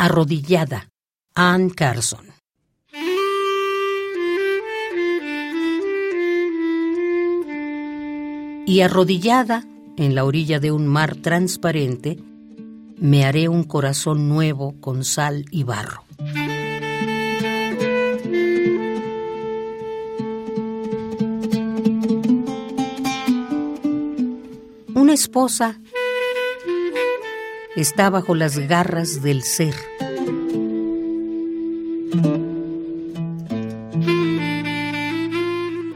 Arrodillada, Ann Carson. Y arrodillada en la orilla de un mar transparente, me haré un corazón nuevo con sal y barro. Una esposa está bajo las garras del ser.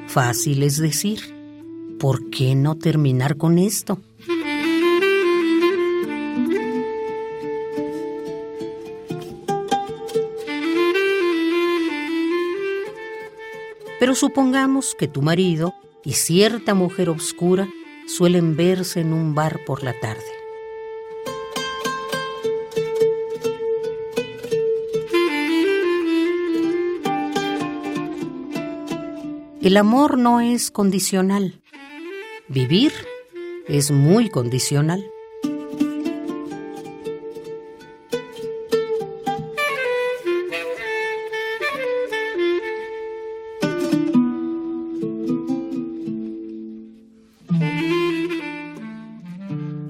Fácil es decir, ¿por qué no terminar con esto? Pero supongamos que tu marido y cierta mujer obscura suelen verse en un bar por la tarde. El amor no es condicional. Vivir es muy condicional.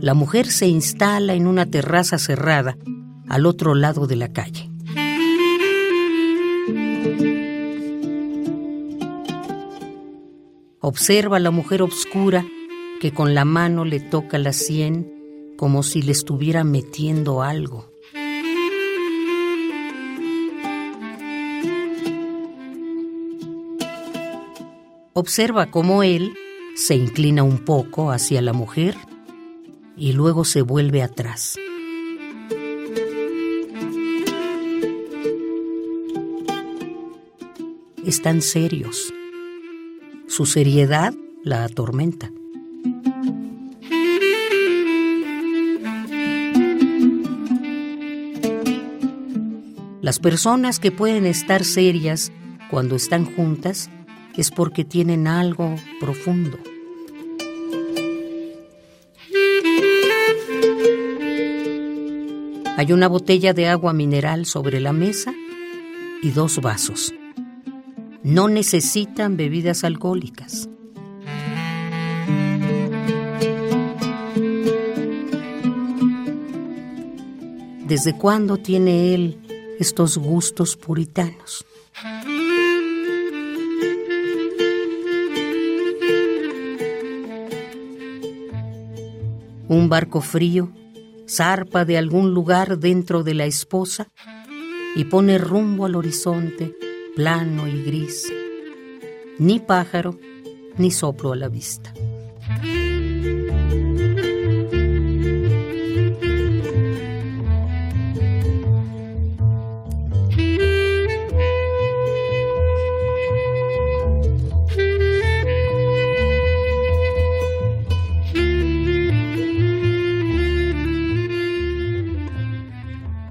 La mujer se instala en una terraza cerrada al otro lado de la calle. Observa a la mujer obscura que con la mano le toca la sien como si le estuviera metiendo algo. Observa cómo él se inclina un poco hacia la mujer y luego se vuelve atrás. Están serios su seriedad la atormenta. Las personas que pueden estar serias cuando están juntas es porque tienen algo profundo. Hay una botella de agua mineral sobre la mesa y dos vasos no necesitan bebidas alcohólicas. ¿Desde cuándo tiene él estos gustos puritanos? Un barco frío zarpa de algún lugar dentro de la esposa y pone rumbo al horizonte plano y gris, ni pájaro, ni soplo a la vista.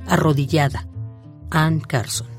Arrodillada, Ann Carson.